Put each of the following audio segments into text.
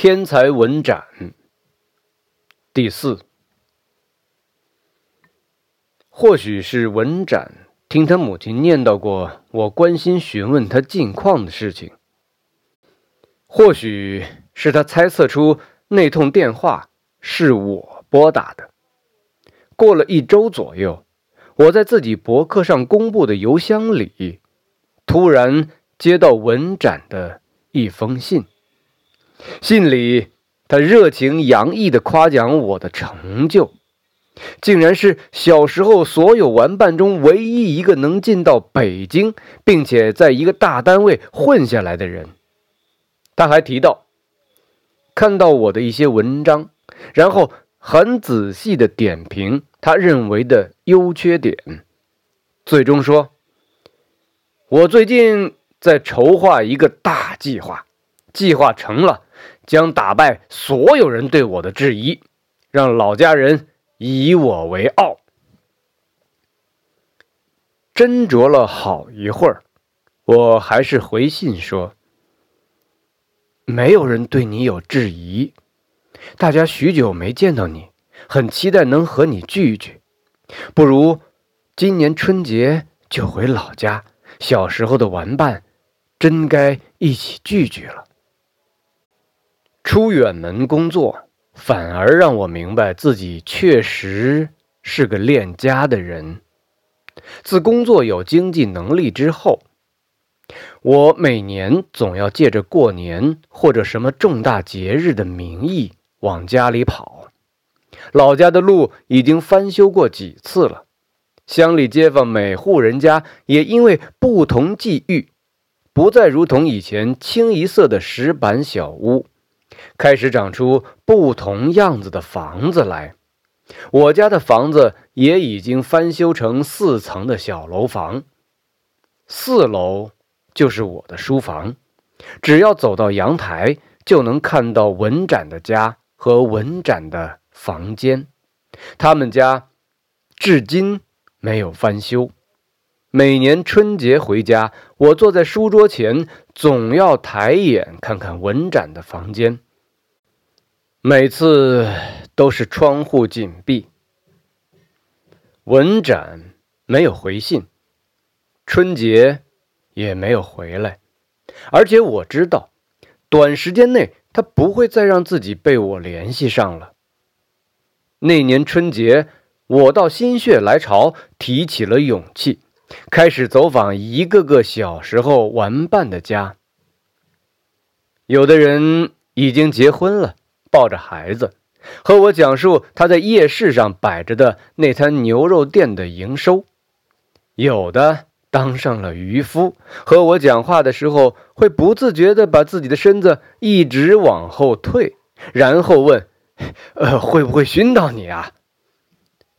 天才文展第四，或许是文展听他母亲念叨过我关心询问他近况的事情，或许是他猜测出那通电话是我拨打的。过了一周左右，我在自己博客上公布的邮箱里，突然接到文展的一封信。信里，他热情洋溢地夸奖我的成就，竟然是小时候所有玩伴中唯一一个能进到北京，并且在一个大单位混下来的人。他还提到，看到我的一些文章，然后很仔细地点评他认为的优缺点，最终说：“我最近在筹划一个大计划，计划成了。”将打败所有人对我的质疑，让老家人以我为傲。斟酌了好一会儿，我还是回信说：“没有人对你有质疑，大家许久没见到你，很期待能和你聚聚。不如今年春节就回老家，小时候的玩伴，真该一起聚聚了。”出远门工作，反而让我明白自己确实是个恋家的人。自工作有经济能力之后，我每年总要借着过年或者什么重大节日的名义往家里跑。老家的路已经翻修过几次了，乡里街坊每户人家也因为不同际遇，不再如同以前清一色的石板小屋。开始长出不同样子的房子来，我家的房子也已经翻修成四层的小楼房。四楼就是我的书房，只要走到阳台，就能看到文展的家和文展的房间。他们家至今没有翻修。每年春节回家，我坐在书桌前，总要抬眼看看文展的房间。每次都是窗户紧闭，文展没有回信，春节也没有回来，而且我知道，短时间内他不会再让自己被我联系上了。那年春节，我到心血来潮，提起了勇气，开始走访一个个小时候玩伴的家。有的人已经结婚了。抱着孩子，和我讲述他在夜市上摆着的那摊牛肉店的营收。有的当上了渔夫，和我讲话的时候会不自觉地把自己的身子一直往后退，然后问：“呃，会不会熏到你啊？”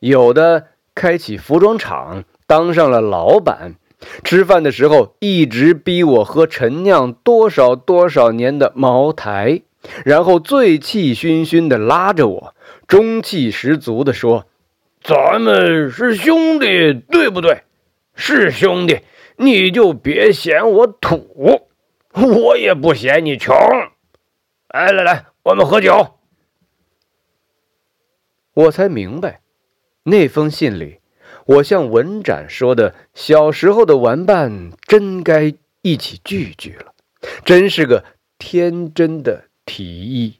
有的开起服装厂，当上了老板，吃饭的时候一直逼我喝陈酿多少多少年的茅台。然后醉气熏熏的拉着我，中气十足的说：“咱们是兄弟，对不对？是兄弟，你就别嫌我土，我也不嫌你穷。来来来，我们喝酒。”我才明白，那封信里，我向文展说的小时候的玩伴，真该一起聚聚了，真是个天真的。提议，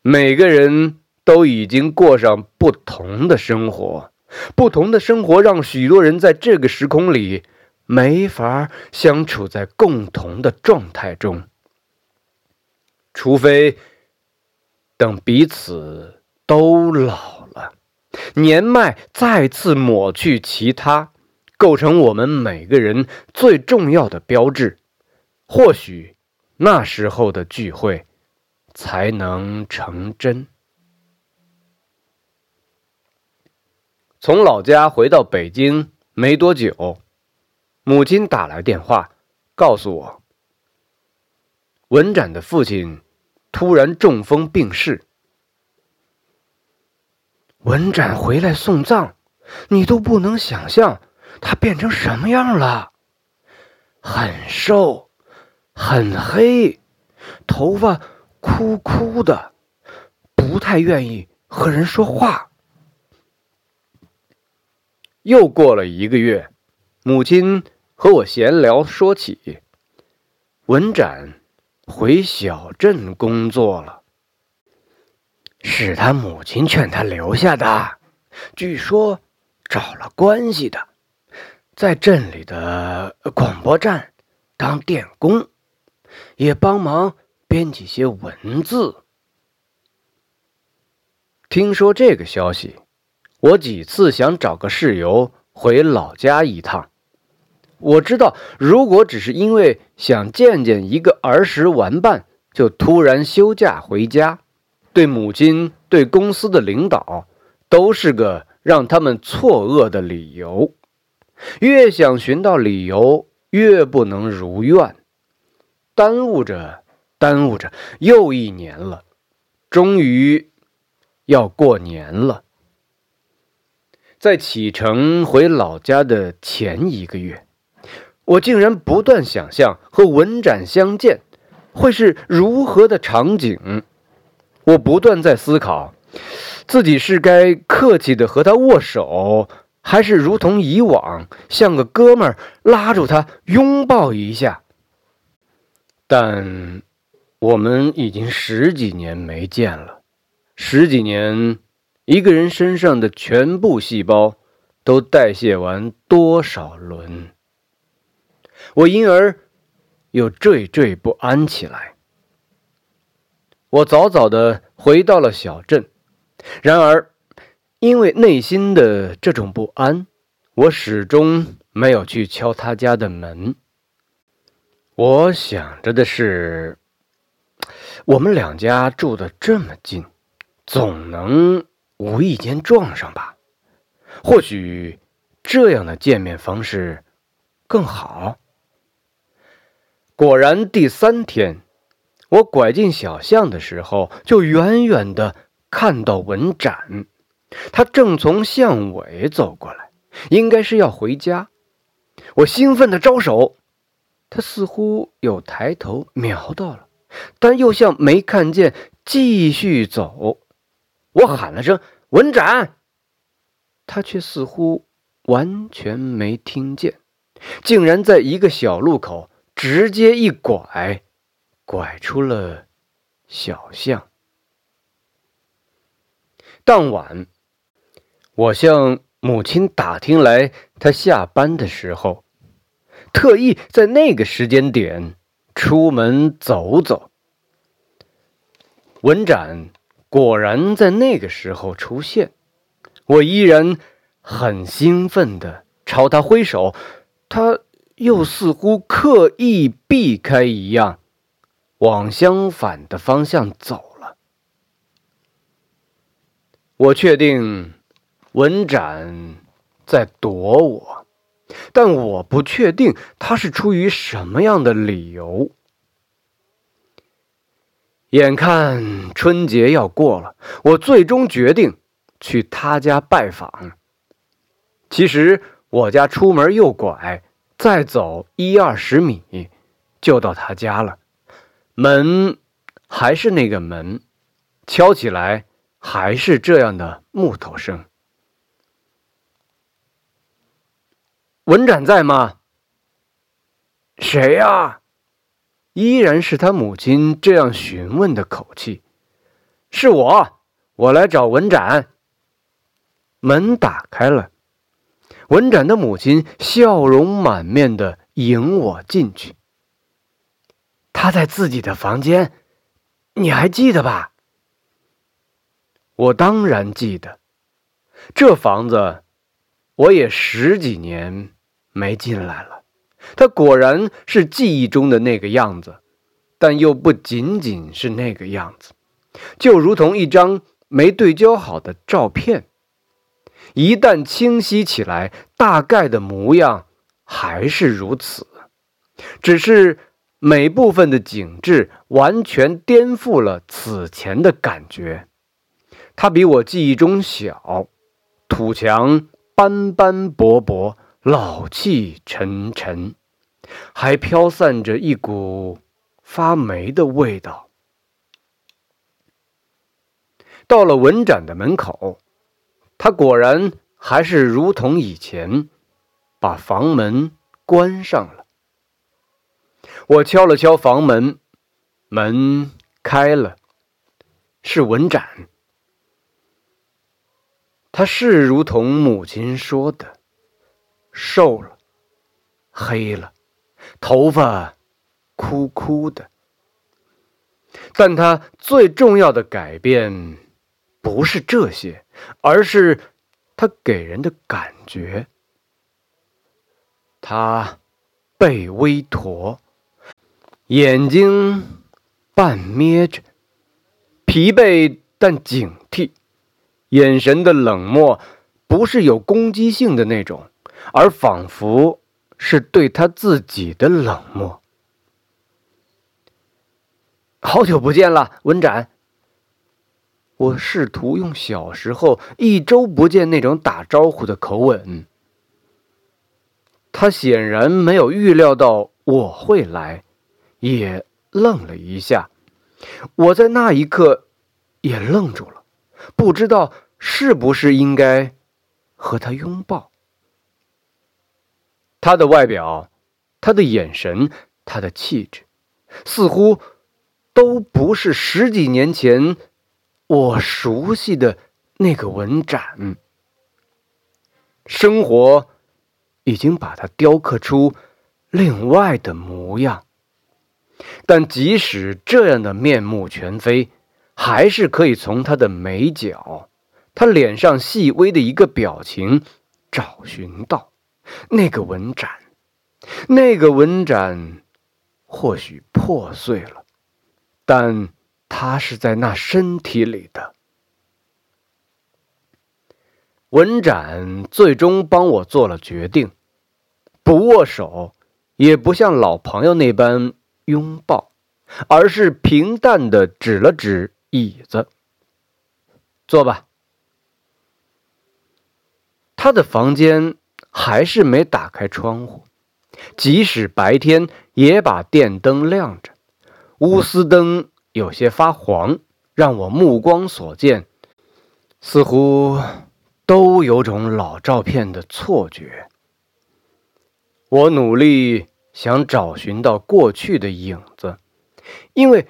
每个人都已经过上不同的生活，不同的生活让许多人在这个时空里没法相处在共同的状态中。除非等彼此都老了，年迈再次抹去其他，构成我们每个人最重要的标志，或许。那时候的聚会才能成真。从老家回到北京没多久，母亲打来电话，告诉我，文展的父亲突然中风病逝。文展回来送葬，你都不能想象他变成什么样了，很瘦。很黑，头发枯枯的，不太愿意和人说话。又过了一个月，母亲和我闲聊，说起文展回小镇工作了，是他母亲劝他留下的。据说找了关系的，在镇里的广播站当电工，也帮忙编辑些文字。听说这个消息。我几次想找个事由回老家一趟。我知道，如果只是因为想见见一个儿时玩伴，就突然休假回家，对母亲、对公司的领导，都是个让他们错愕的理由。越想寻到理由，越不能如愿，耽误着，耽误着，又一年了，终于要过年了。在启程回老家的前一个月，我竟然不断想象和文展相见会是如何的场景。我不断在思考，自己是该客气的和他握手，还是如同以往像个哥们儿拉住他拥抱一下。但我们已经十几年没见了，十几年。一个人身上的全部细胞都代谢完多少轮？我因而又惴惴不安起来。我早早的回到了小镇，然而因为内心的这种不安，我始终没有去敲他家的门。我想着的是，我们两家住的这么近，总能。无意间撞上吧，或许这样的见面方式更好。果然，第三天我拐进小巷的时候，就远远的看到文展，他正从巷尾走过来，应该是要回家。我兴奋的招手，他似乎有抬头瞄到了，但又像没看见，继续走。我喊了声“文展”，他却似乎完全没听见，竟然在一个小路口直接一拐，拐出了小巷。当晚，我向母亲打听来他下班的时候，特意在那个时间点出门走走。文展。果然在那个时候出现，我依然很兴奋的朝他挥手，他又似乎刻意避开一样，往相反的方向走了。我确定文展在躲我，但我不确定他是出于什么样的理由。眼看春节要过了，我最终决定去他家拜访。其实我家出门右拐，再走一二十米就到他家了。门还是那个门，敲起来还是这样的木头声。文展在吗？谁呀？依然是他母亲这样询问的口气。是我，我来找文展。门打开了，文展的母亲笑容满面的迎我进去。他在自己的房间，你还记得吧？我当然记得，这房子我也十几年没进来了。他果然是记忆中的那个样子，但又不仅仅是那个样子，就如同一张没对焦好的照片，一旦清晰起来，大概的模样还是如此，只是每部分的景致完全颠覆了此前的感觉。它比我记忆中小，土墙斑斑驳驳。老气沉沉，还飘散着一股发霉的味道。到了文展的门口，他果然还是如同以前，把房门关上了。我敲了敲房门，门开了，是文展。他是如同母亲说的，瘦了，黑了，头发枯枯的。但他最重要的改变，不是这些，而是他给人的感觉。他背微驼，眼睛半眯着，疲惫但警，眼神的冷漠不是有攻击性的那种，而仿佛是对他自己的冷漠。好久不见了，文展。我试图用小时候一周不见那种打招呼的口吻。他显然没有预料到我会来，也愣了一下。我在那一刻也愣住了，不知道是不是应该和他拥抱。他的外表，他的眼神，他的气质，似乎……都不是十几年前我熟悉的那个文展。生活已经把他雕刻出另外的模样，但即使这样的面目全非，还是可以从他的眉角、他脸上细微的一个表情找寻到那个文展。那个文展或许破碎了。但他是在那身体里的。文展最终帮我做了决定，不握手，也不像老朋友那般拥抱，而是平淡的指了指椅子，坐吧。他的房间还是没打开窗户，即使白天也把电灯亮着。钨丝灯有些发黄，让我目光所见，似乎都有种老照片的错觉。我努力想找寻到过去的影子，因为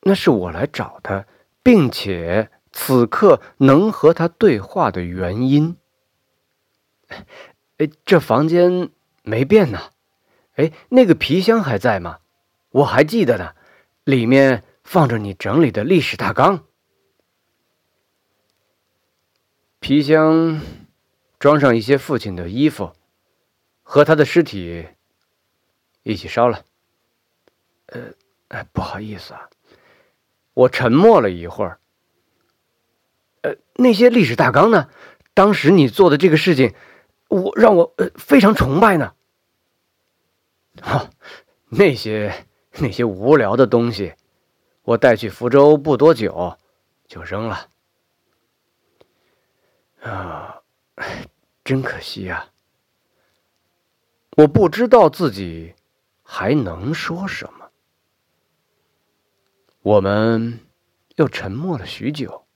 那是我来找他，并且此刻能和他对话的原因。哎，这房间没变呢。哎，那个皮箱还在吗？我还记得呢。里面放着你整理的历史大纲，皮箱装上一些父亲的衣服，和他的尸体一起烧了。呃，哎，不好意思啊，我沉默了一会儿。呃，那些历史大纲呢？当时你做的这个事情，我让我呃非常崇拜呢。哈，那些。那些无聊的东西，我带去福州不多久，就扔了。啊，真可惜呀！我不知道自己还能说什么。我们又沉默了许久，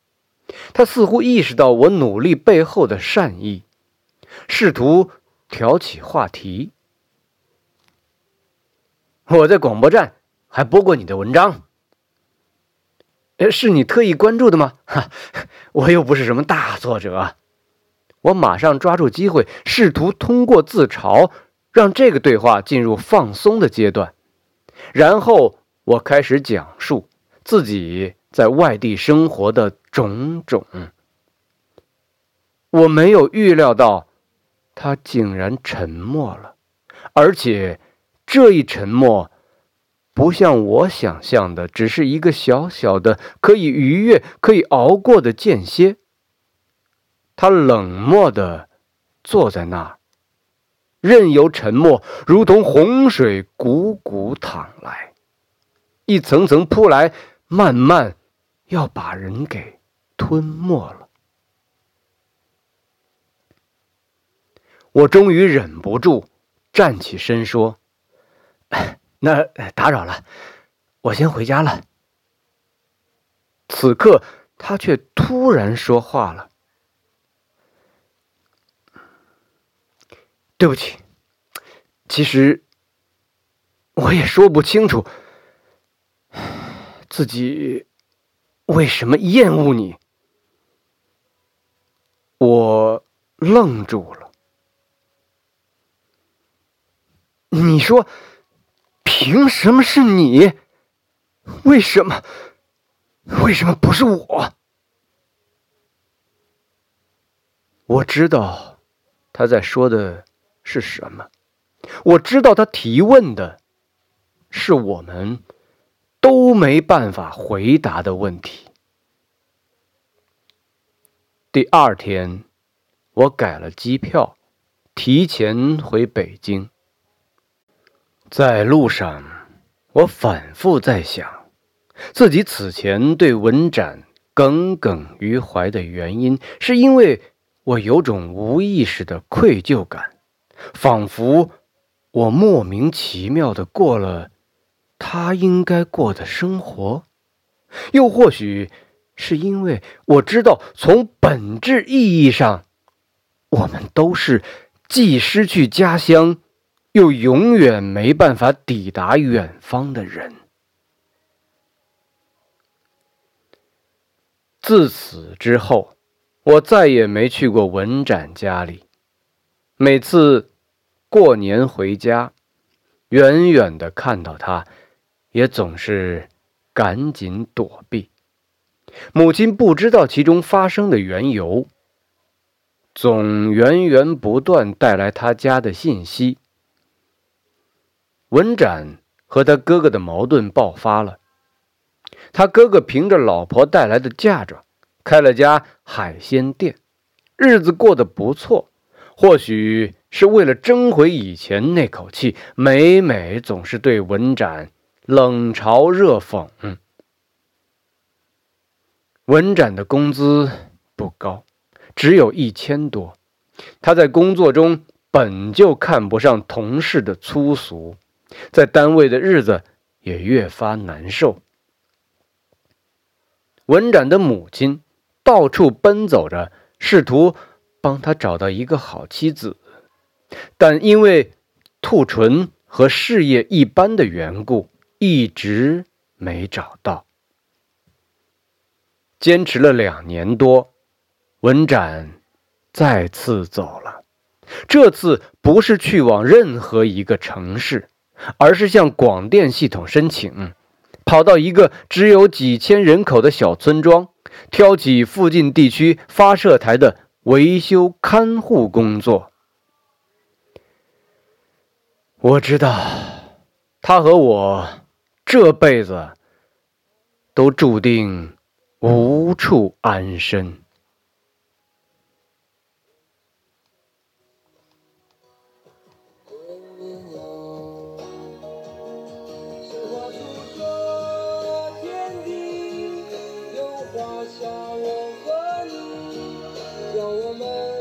他似乎意识到我努力背后的善意，试图挑起话题。我在广播站还播过你的文章，呃，是你特意关注的吗？哈，我又不是什么大作者。我马上抓住机会，试图通过自嘲让这个对话进入放松的阶段，然后我开始讲述自己在外地生活的种种。我没有预料到，他竟然沉默了，而且。这一沉默，不像我想象的，只是一个小小的、可以逾越、可以熬过的间歇。他冷漠的坐在那儿，任由沉默如同洪水汩汩淌来，一层层扑来，慢慢要把人给吞没了。我终于忍不住站起身说。那打扰了，我先回家了。此刻，他却突然说话了：“对不起，其实我也说不清楚自己为什么厌恶你。”我愣住了。你说，凭什么是你？为什么？为什么不是我？我知道他在说的是什么，我知道他提问的是我们都没办法回答的问题。第二天，我改了机票，提前回北京。在路上，我反复在想，自己此前对文展耿耿于怀的原因，是因为我有种无意识的愧疚感，仿佛我莫名其妙的过了他应该过的生活，又或许是因为我知道，从本质意义上，我们都是既失去家乡。又永远没办法抵达远方的人。自此之后，我再也没去过文展家里。每次过年回家，远远的看到他，也总是赶紧躲避。母亲不知道其中发生的缘由，总源源不断带来他家的信息。文展和他哥哥的矛盾爆发了。他哥哥凭着老婆带来的嫁妆，开了家海鲜店，日子过得不错。或许是为了争回以前那口气，每每总是对文展冷嘲热讽。文展的工资不高，只有一千多。他在工作中本就看不上同事的粗俗。在单位的日子也越发难受。文展的母亲到处奔走着，试图帮他找到一个好妻子，但因为兔唇和事业一般的缘故，一直没找到。坚持了两年多，文展再次走了。这次不是去往任何一个城市。而是向广电系统申请，跑到一个只有几千人口的小村庄，挑起附近地区发射台的维修看护工作。我知道，他和我这辈子都注定无处安身。让我们。